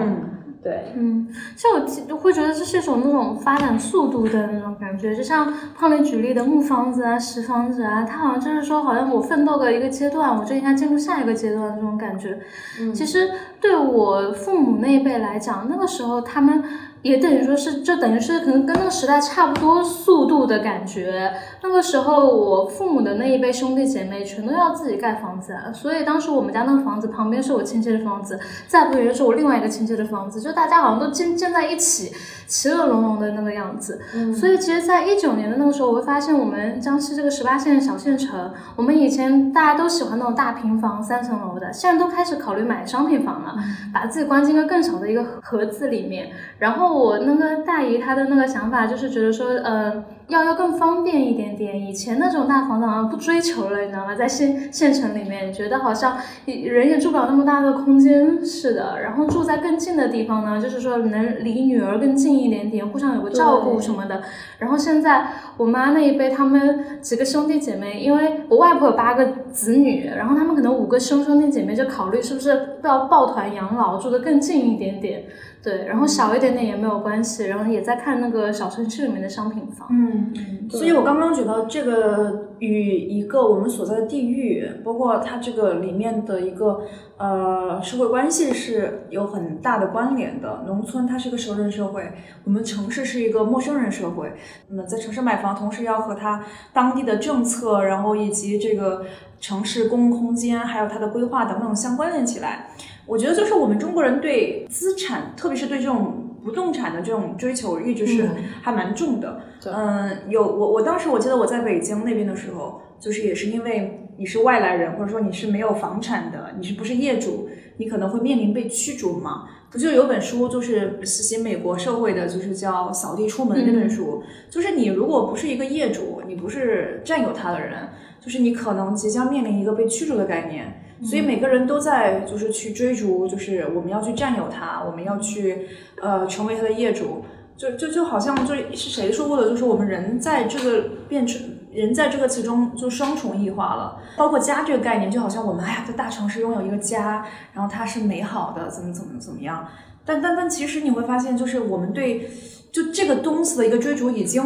对，嗯，像我就会觉得这是一种那种发展速度的那种感觉，就像胖磊举例的木房子啊、石房子啊，它好像就是说，好像我奋斗个一个阶段，我就应该进入下一个阶段的这种感觉。嗯，其实对我父母那一辈来讲，那个时候他们。也等于说是，就等于是可能跟那个时代差不多速度的感觉。那个时候，我父母的那一辈兄弟姐妹全都要自己盖房子，所以当时我们家那个房子旁边是我亲戚的房子，再不远是我另外一个亲戚的房子，就大家好像都建建在一起，其乐融融的那个样子。所以，其实，在一九年的那个时候，我会发现我们江西这个十八线小县城，我们以前大家都喜欢那种大平房、三层楼的，现在都开始考虑买商品房了，把自己关进一个更小的一个盒子里面，然后。我那个大姨她的那个想法就是觉得说，呃，要要更方便一点点。以前那种大房子好像不追求了，你知道吗？在县县城里面，觉得好像人也住不了那么大的空间似的。然后住在更近的地方呢，就是说能离女儿更近一点点，互相有个照顾什么的。然后现在我妈那一辈，他们几个兄弟姐妹，因为我外婆有八个子女，然后他们可能五个兄兄弟姐妹就考虑是不是要抱团养老，住得更近一点点。对，然后小一点点也没有关系，然后也在看那个小城市里面的商品房。嗯，所以我刚刚觉得这个与一个我们所在的地域，包括它这个里面的一个呃社会关系是有很大的关联的。农村它是一个熟人社会，我们城市是一个陌生人社会。那么在城市买房，同时要和它当地的政策，然后以及这个城市公共空间，还有它的规划等等相关联起来。我觉得就是我们中国人对资产，特别是对这种不动产的这种追求，一直是还蛮重的。嗯，有我我当时我记得我在北京那边的时候，就是也是因为你是外来人，或者说你是没有房产的，你是不是业主，你可能会面临被驱逐嘛。不就有本书就是写美国社会的，就是叫《扫地出门》那本书，就是你如果不是一个业主，你不是占有他的人，就是你可能即将面临一个被驱逐的概念。所以每个人都在就是去追逐，就是我们要去占有它，我们要去呃成为它的业主，就就就好像就是谁说过的，就是我们人在这个变成人在这个其中就双重异化了，包括家这个概念，就好像我们哎呀在大城市拥有一个家，然后它是美好的，怎么怎么怎么样，但但但其实你会发现，就是我们对就这个东西的一个追逐，已经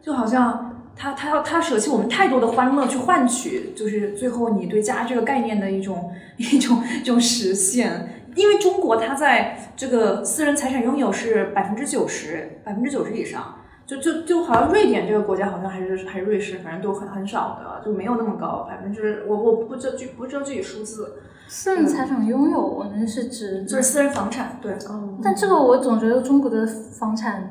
就好像。他他要他舍弃我们太多的欢乐去换取，就是最后你对家这个概念的一种一种一种实现。因为中国它在这个私人财产拥有是百分之九十百分之九十以上。就就就好像瑞典这个国家好像还是还是瑞士，反正都很很少的，就没有那么高，百分之我我不知道具不知道具体数字，私人财产拥有，我们是指就是私人房产，对，但这个我总觉得中国的房产。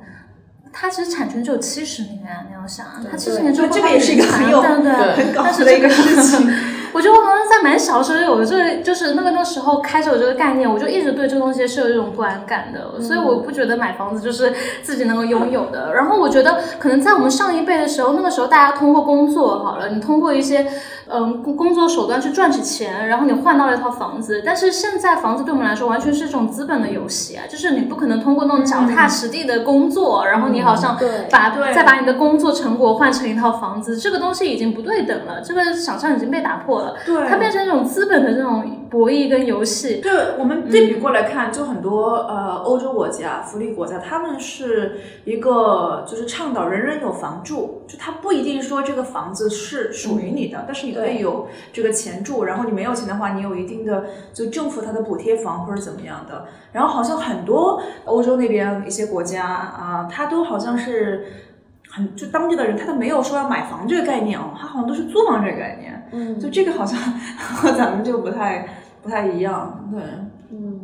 它其实产权只有七十年啊！你要想，它七十年之后这个也是一个很有对对，很搞的一个事情。我觉得我好像在蛮小时候有这，就是那个那时候开始有这个概念，我就一直对这个东西是有一种不安感的，所以我不觉得买房子就是自己能够拥有的。然后我觉得可能在我们上一辈的时候，那个时候大家通过工作好了，你通过一些嗯工工作手段去赚取钱，然后你换到了一套房子。但是现在房子对我们来说完全是一种资本的游戏啊，就是你不可能通过那种脚踏实地的工作，然后你好像把再把你的工作成果换成一套房子，这个东西已经不对等了，这个想象已经被打破了。对，它变成一种资本的这种博弈跟游戏。对，我们对比过来看，就很多呃欧洲国家、福利国家，他们是一个就是倡导人人有房住，就他不一定说这个房子是属于你的，但是你可以有这个钱住，然后你没有钱的话，你有一定的就政府它的补贴房或者怎么样的。然后好像很多欧洲那边一些国家啊，它都好像是。很就当地的人，他都没有说要买房这个概念哦，他好像都是租房这个概念。嗯，就这个好像和 咱们就不太不太一样。对，嗯，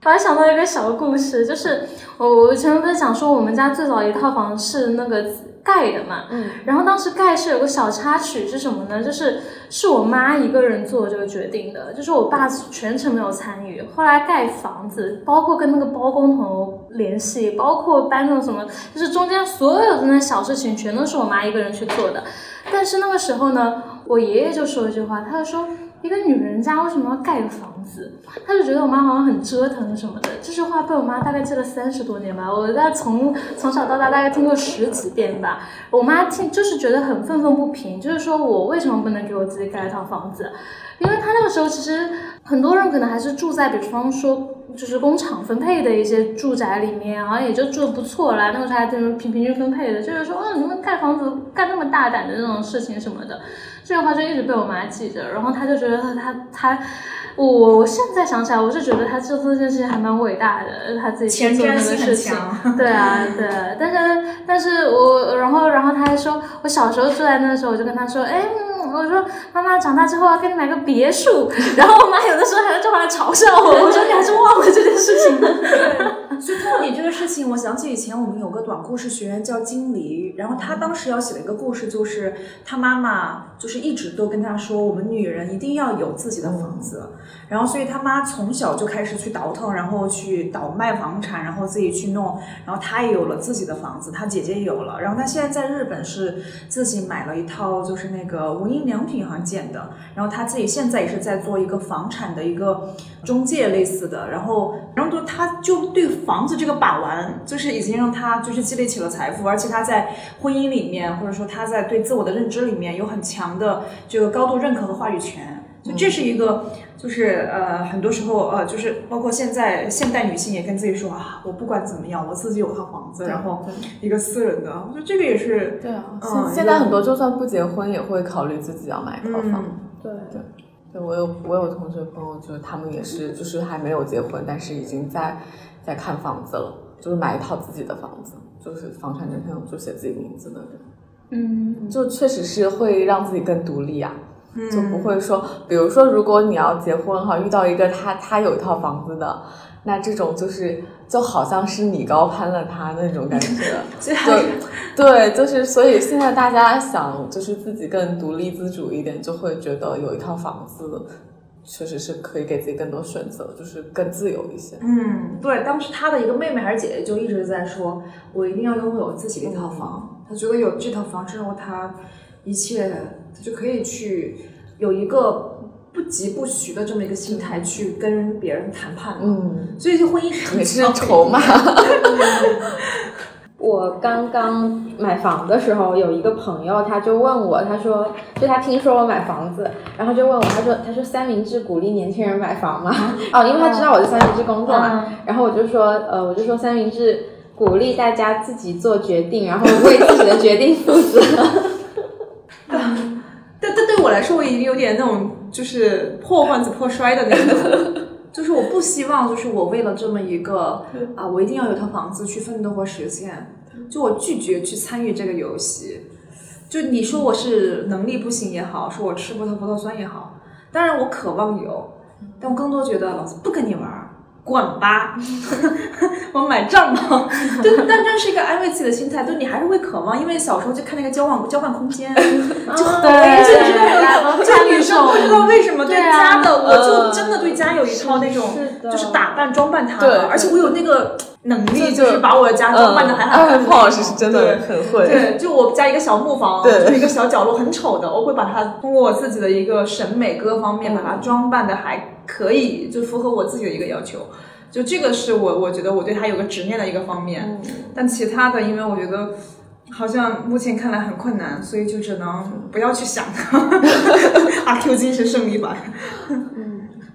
突然想到一个小故事，就是我我前面不是讲说我们家最早一套房是那个。盖的嘛，嗯，然后当时盖是有个小插曲是什么呢？就是是我妈一个人做这个决定的，就是我爸全程没有参与。后来盖房子，包括跟那个包工头联系，包括搬那种什么，就是中间所有的那小事情全都是我妈一个人去做的。但是那个时候呢，我爷爷就说一句话，他就说。一个女人家为什么要盖个房子？她就觉得我妈好像很折腾什么的。这句话被我妈大概记了三十多年吧，我在从从小到大大概听过十几遍吧。我妈听就是觉得很愤愤不平，就是说我为什么不能给我自己盖一套房子？因为她那个时候其实很多人可能还是住在，比方说就是工厂分配的一些住宅里面，好像也就住的不错啦。那个时候还平平均分配的，就是说，哦，你们盖房子干那么大胆的那种事情什么的。这句话就一直被我妈记着，然后她就觉得她她她，我我现在想起来，我是觉得她做这件事情还蛮伟大的，她自己去做那个事情。对啊，对，但是但是我然后然后她还说，我小时候住在那的时候，我就跟她说，哎，我说妈妈长大之后要给你买个别墅，然后我妈有的时候还用这话来嘲笑我，我说你还是忘了这件事情了。所以通过你这个事情，我想起以前我们有个短故事学员叫金离，然后他当时要写的一个故事，就是他妈妈就是一直都跟他说，我们女人一定要有自己的房子。然后所以他妈从小就开始去倒腾，然后去倒卖房产，然后自己去弄，然后他也有了自己的房子，他姐姐有了，然后他现在在日本是自己买了一套就是那个无印良品好像建的，然后他自己现在也是在做一个房产的一个中介类似的，然后然后就他就对。房子这个把玩，就是已经让他就是积累起了财富，而且他在婚姻里面，或者说他在对自我的认知里面有很强的这个高度认可和话语权，就这是一个，就是呃很多时候呃就是包括现在现代女性也跟自己说啊，我不管怎么样，我自己有套房子，然后一个私人的，我觉得这个也是对啊，现现在很多就算不结婚也会考虑自己要买一套房，对对。对，我有我有同学朋友，就是他们也是，就是还没有结婚，但是已经在在看房子了，就是买一套自己的房子，就是房产证上就写自己名字的人，嗯，就确实是会让自己更独立啊，就不会说，比如说如果你要结婚哈，遇到一个他他有一套房子的。那这种就是就好像是你高攀了他那种感觉，就对，就是所以现在大家想就是自己更独立自主一点，就会觉得有一套房子确实是可以给自己更多选择，就是更自由一些。嗯，对，当时他的一个妹妹还是姐姐就一直在说，我一定要拥有自己的一套房，他觉得有这套房之后，他一切他就可以去有一个。不急不徐的这么一个心态去跟别人谈判嗯，所以就婚姻是也是筹码。我刚刚买房的时候，有一个朋友，他就问我，他说，就他听说我买房子，然后就问我，他说，他说三明治鼓励年轻人买房吗？哦，因为他知道我在三明治工作嘛，然后我就说，呃，我就说三明治鼓励大家自己做决定，然后为自己的决定负责。来说，我已经有点那种就是破罐子破摔的那种，就是我不希望，就是我为了这么一个啊，我一定要有套房子去奋斗和实现。就我拒绝去参与这个游戏。就你说我是能力不行也好，说我吃葡萄葡萄酸也好，当然我渴望有，但我更多觉得老子不跟你玩儿，滚吧，我买帐篷。对，但这是一个安慰自己的心态，就你还是会渴望，因为小时候就看那个交换交换空间，就很对。就知道对这个女生不知道为什么对家的，我就真的对家有一套那种就是打扮装扮他对，而且我有那个能力，就就是把我的家装扮的还好看的那种。嗯胖老师是真的很会。对，就我家一个小木房，对就是一个小角落，很丑的，我会把它通过我自己的一个审美各方面，把它装扮的还可以，就符合我自己的一个要求。就这个是我我觉得我对它有个执念的一个方面，但其他的，因为我觉得好像目前看来很困难，所以就只能不要去想它。阿 Q 精神胜利吧。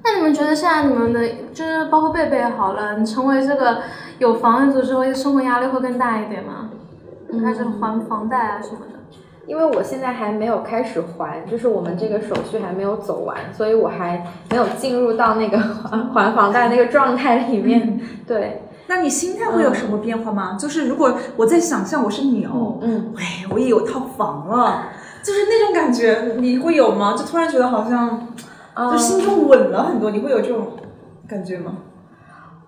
那你们觉得现在你们的就是包括贝贝好了，你成为这个有房子之后，生活压力会更大一点吗？开始还房贷啊什么的。因为我现在还没有开始还，就是我们这个手续还没有走完，所以我还没有进入到那个还还房贷那个状态里面。对，那你心态会有什么变化吗？就是如果我在想象我是牛，嗯，喂，我也有套房了，就是那种感觉，你会有吗？就突然觉得好像，就心中稳了很多，你会有这种感觉吗？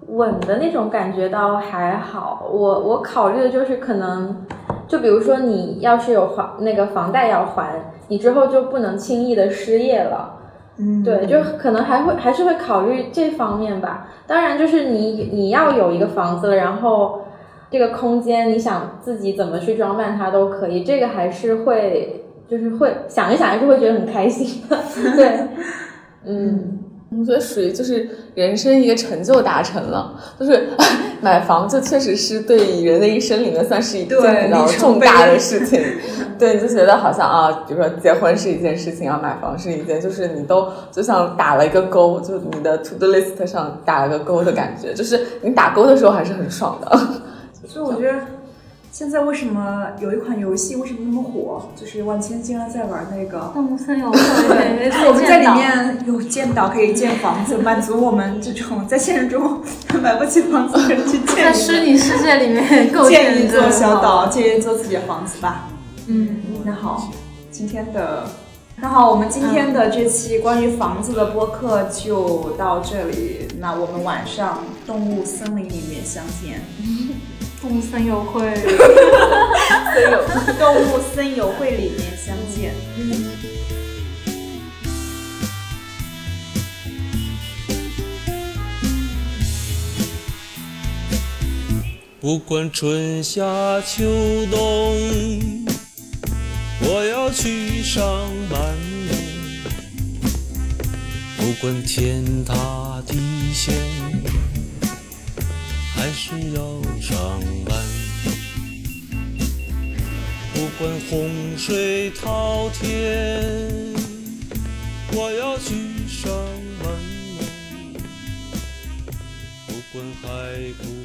稳的那种感觉倒还好。我我考虑的就是可能，就比如说你要是有还那个房贷要还，你之后就不能轻易的失业了。嗯对，就可能还会还是会考虑这方面吧。当然，就是你你要有一个房子了，然后这个空间你想自己怎么去装扮它都可以，这个还是会就是会想一想还是会觉得很开心的。对，嗯。我觉得属于就是人生一个成就达成了，就是 买房，这确实是对人的一生里面算是一件比较重大的事情。对，你就觉得好像啊，比如说结婚是一件事情，啊，买房是一件，就是你都就像打了一个勾，就你的 to do list 上打了个勾的感觉，就是你打勾的时候还是很爽的。所以我觉得现在为什么有一款游戏为什么那么火？就是万千竟然在玩那个。动物森 友会，我们在里面有建岛，可以建房子，满足我们这种在现实中 买不起房子的人去建在虚拟世界里面建一座小岛，建一座自己的房子吧。嗯，那好，今天的那好，我们今天的这期关于房子的播客就到这里。那我们晚上动物森林里面相见。动物森友会。动物森友会里面相见。不管春夏秋冬，我要去上班喽。不管天塌地陷，还是要上班。不管洪水滔天我要去上班不管海枯